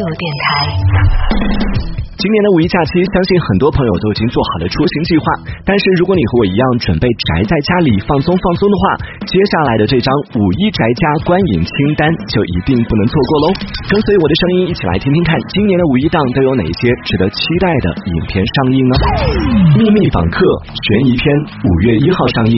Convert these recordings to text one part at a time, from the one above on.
度电台。今年的五一假期，相信很多朋友都已经做好了出行计划。但是，如果你和我一样准备宅在家里放松放松的话，接下来的这张五一宅家观影清单就一定不能错过喽！跟随我的声音，一起来听听看，今年的五一档都有哪些值得期待的影片上映呢？《秘密访客》悬疑片五月一号上映。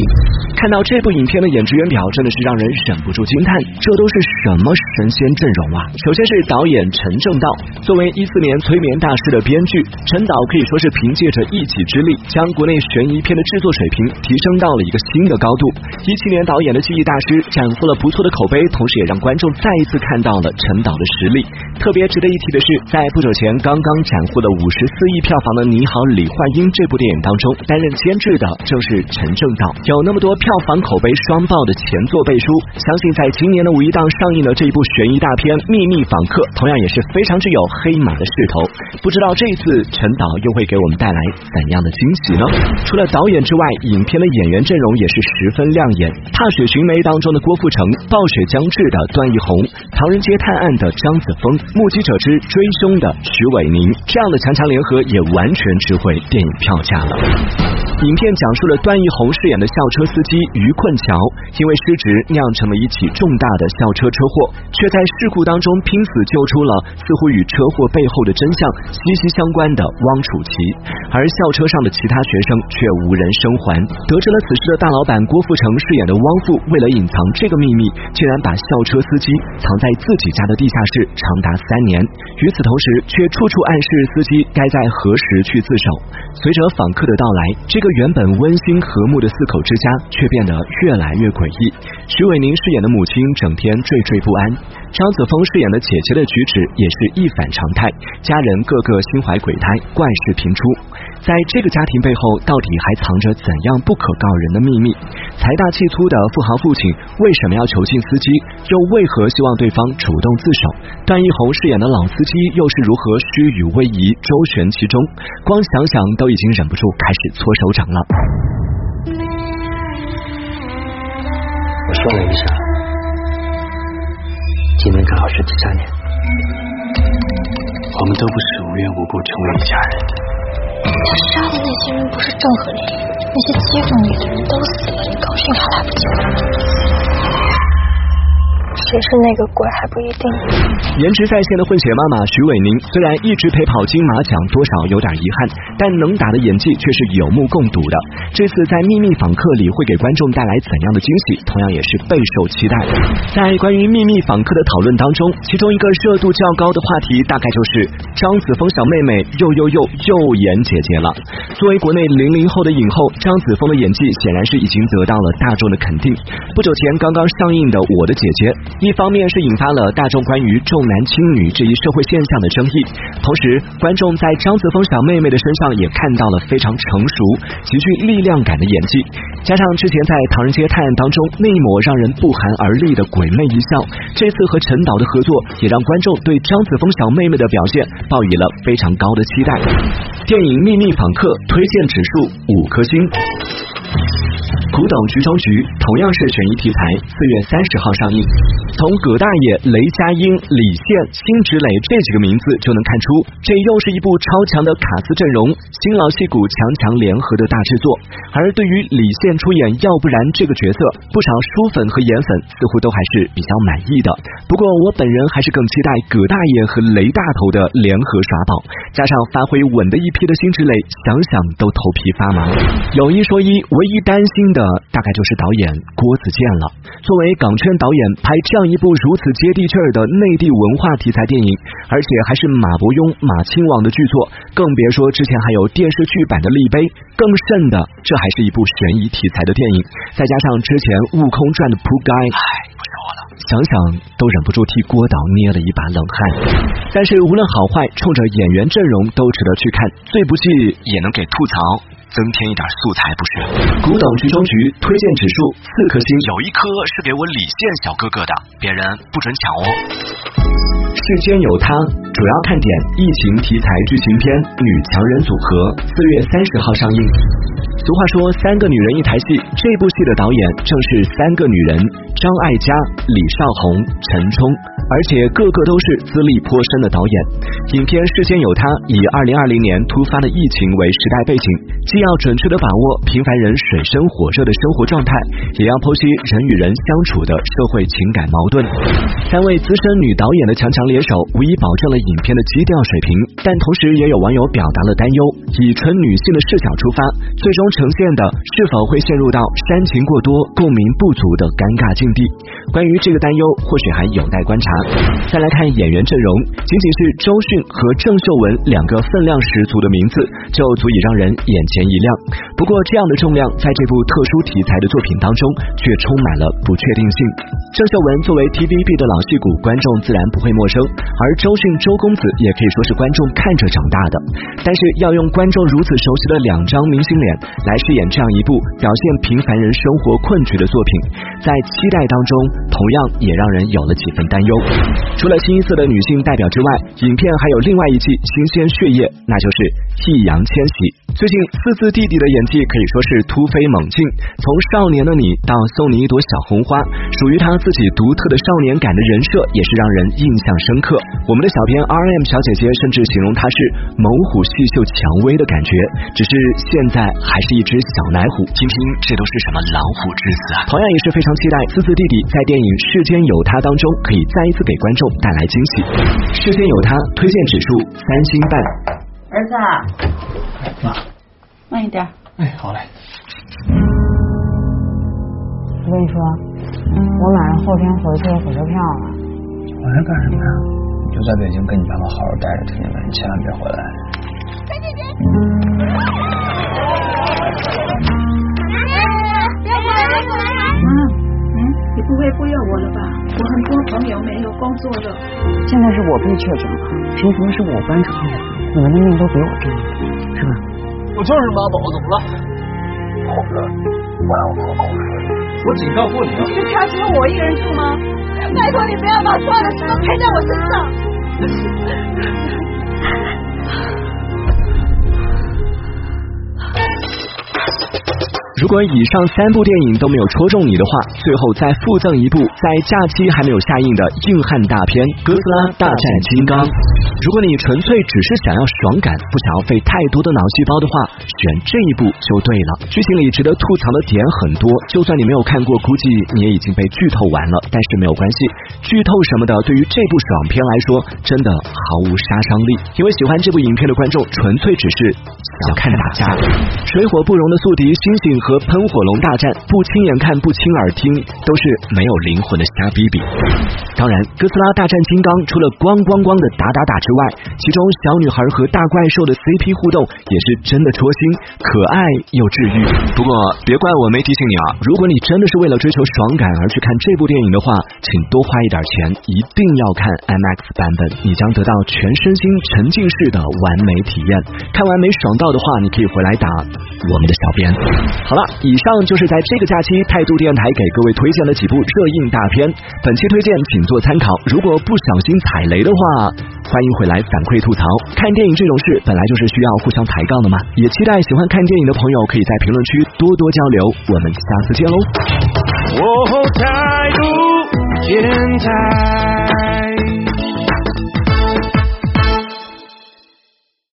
看到这部影片的演职员表，真的是让人忍不住惊叹，这都是什么神仙阵容啊！首先是导演陈正道，作为一四年催眠大师的编。剧陈导可以说是凭借着一己之力，将国内悬疑片的制作水平提升到了一个新的高度。一七年导演的记忆大师斩获了不错的口碑，同时也让观众再一次看到了陈导的实力。特别值得一提的是，在不久前刚刚斩获了五十四亿票房的《你好，李焕英》这部电影当中，担任监制的正是陈正道。有那么多票房口碑双爆的前作背书，相信在今年的五一档上映的这一部悬疑大片《秘密访客》，同样也是非常具有黑马的势头。不知道。这次陈导又会给我们带来怎样的惊喜呢？除了导演之外，影片的演员阵容也是十分亮眼。《踏雪寻梅》当中的郭富城，《暴雪将至》的段奕宏，《唐人街探案》的张子枫，《目击者之追凶》的徐伟宁，这样的强强联合也完全值回电影票价了。影片讲述了段奕宏饰演的校车司机于困桥，因为失职酿成了一起重大的校车车祸，却在事故当中拼死救出了似乎与车祸背后的真相息息相关的汪楚琪，而校车上的其他学生却无人生还。得知了此事的大老板郭富城饰演的汪富，为了隐藏这个秘密，竟然把校车司机藏在自己家的地下室长达三年，与此同时却处处暗示司机该在何时去自首。随着访客的到来，这个。原本温馨和睦的四口之家，却变得越来越诡异。徐伟宁饰演的母亲整天惴惴不安，张子枫饰演的姐姐的举止也是一反常态，家人个个心怀鬼胎，怪事频出。在这个家庭背后，到底还藏着怎样不可告人的秘密？财大气粗的富豪父亲为什么要囚禁司机？又为何希望对方主动自首？段奕宏饰演的老司机又是如何虚与委蛇，周旋其中？光想想都已经忍不住开始搓手掌了。我算了一下，今年刚好是第三年，我们都不是无缘无故成为一家人的。他杀的那些人不是郑和林，那些接种你的人都死了，你高兴还来不及。谁是那个鬼还不一定。颜值在线的混血妈妈徐伟宁，虽然一直陪跑金马奖，多少有点遗憾，但能打的演技却是有目共睹的。这次在《秘密访客》里会给观众带来怎样的惊喜，同样也是备受期待。在关于《秘密访客》的讨论当中，其中一个热度较高的话题，大概就是张子枫小妹妹又又又又演姐姐了。作为国内零零后的影后，张子枫的演技显然是已经得到了大众的肯定。不久前刚刚上映的《我的姐姐》。一方面是引发了大众关于重男轻女这一社会现象的争议，同时观众在张子枫小妹妹的身上也看到了非常成熟、极具力量感的演技，加上之前在《唐人街探案》当中那一抹让人不寒而栗的鬼魅一笑，这次和陈导的合作也让观众对张子枫小妹妹的表现抱以了非常高的期待。电影《秘密访客》推荐指数五颗星。古董局中局同样是悬疑题材，四月三十号上映。从葛大爷、雷佳音、李现、辛芷蕾这几个名字就能看出，这又是一部超强的卡斯阵容、新老戏骨强强联合的大制作。而对于李现出演要不然这个角色，不少书粉和颜粉似乎都还是比较满意的。不过我本人还是更期待葛大爷和雷大头的联合耍宝，加上发挥稳的一批的辛芷蕾，想想都头皮发麻。有一说一，唯一担心的。大概就是导演郭子健了。作为港圈导演，拍这样一部如此接地气儿的内地文化题材电影，而且还是马伯庸、马亲王的巨作，更别说之前还有电视剧版的《立碑》，更甚的，这还是一部悬疑题材的电影。再加上之前《悟空传》的铺盖，唉，不说了，想想都忍不住替郭导捏了一把冷汗。但是无论好坏，冲着演员阵容都值得去看，最不济也能给吐槽。增添一点素材不是？古董局中局推荐指数四颗星，有一颗是给我李现小哥哥的，别人不准抢哦。世间有他，主主要看点：疫情题材剧情片《女强人组合》，四月三十号上映。俗话说“三个女人一台戏”，这部戏的导演正是三个女人：张艾嘉、李少红、陈冲，而且个个都是资历颇深的导演。影片事先有他以二零二零年突发的疫情为时代背景，既要准确的把握平凡人水深火热的生活状态，也要剖析人与人相处的社会情感矛盾。三位资深女导演的强强联手，无疑保证了影片的基调水平，但同时也有网友表达了担忧：以纯女性的视角出发，最终。呈现的是否会陷入到煽情过多、共鸣不足的尴尬境地？关于这个担忧，或许还有待观察。再来看演员阵容，仅仅是周迅和郑秀文两个分量十足的名字，就足以让人眼前一亮。不过，这样的重量在这部特殊题材的作品当中，却充满了不确定性。郑秀文作为 TVB 的老戏骨，观众自然不会陌生；而周迅周公子也可以说是观众看着长大的。但是，要用观众如此熟悉的两张明星脸。来饰演这样一部表现平凡人生活困局的作品，在期待当中，同样也让人有了几分担忧。除了清一色的女性代表之外，影片还有另外一剂新鲜血液，那就是易烊千玺。最近四字弟弟的演技可以说是突飞猛进，从少年的你到送你一朵小红花，属于他自己独特的少年感的人设也是让人印象深刻。我们的小编 R M 小姐姐甚至形容他是猛虎细嗅蔷薇的感觉，只是现在还是一只小奶虎。听听这都是什么老虎之子啊！同样也是非常期待四字弟弟在电影《世间有他》当中可以再一次给观众带来惊喜。《世间有他》推荐指数三星半。儿子，妈，慢一点。哎，好嘞。我跟你说，我买了后天回去的火车票了。回来干什么呀？你就在北京跟你爸妈好好待着，听见没？你千万别回来。别别别！别过来！别过来！妈，嗯，你不会不要我了吧？我很多朋友没有工作了。现在是我被确诊了，凭什么是我搬出去？你们的命都比我重要，是吧？我就是妈宝，怎么了？猴子，我让我做狗屎！我警告过你了。这家只有我一个人住吗？拜托你不要把所有的事都赔在我身上。如果以上三部电影都没有戳中你的话，最后再附赠一部在假期还没有下映的硬汉大片《哥斯拉大战金刚》。如果你纯粹只是想要爽感，不想要费太多的脑细胞的话，选这一部就对了。剧情里值得吐槽的点很多，就算你没有看过，估计你也已经被剧透完了。但是没有关系，剧透什么的对于这部爽片来说真的毫无杀伤力，因为喜欢这部影片的观众纯粹只是想看打架。水火不容的宿敌猩猩和。和喷火龙大战，不亲眼看不亲耳听，都是没有灵魂的瞎逼逼。当然，哥斯拉大战金刚除了咣咣咣的打打打之外，其中小女孩和大怪兽的 CP 互动也是真的戳心，可爱又治愈。不过别怪我没提醒你啊，如果你真的是为了追求爽感而去看这部电影的话，请多花一点钱，一定要看 MX 版本，你将得到全身心沉浸式的完美体验。看完没爽到的话，你可以回来打我们的小编。好了。以上就是在这个假期态度电台给各位推荐的几部热映大片，本期推荐仅做参考，如果不小心踩雷的话，欢迎回来反馈吐槽。看电影这种事本来就是需要互相抬杠的嘛，也期待喜欢看电影的朋友可以在评论区多多交流，我们下次见喽。态度电台。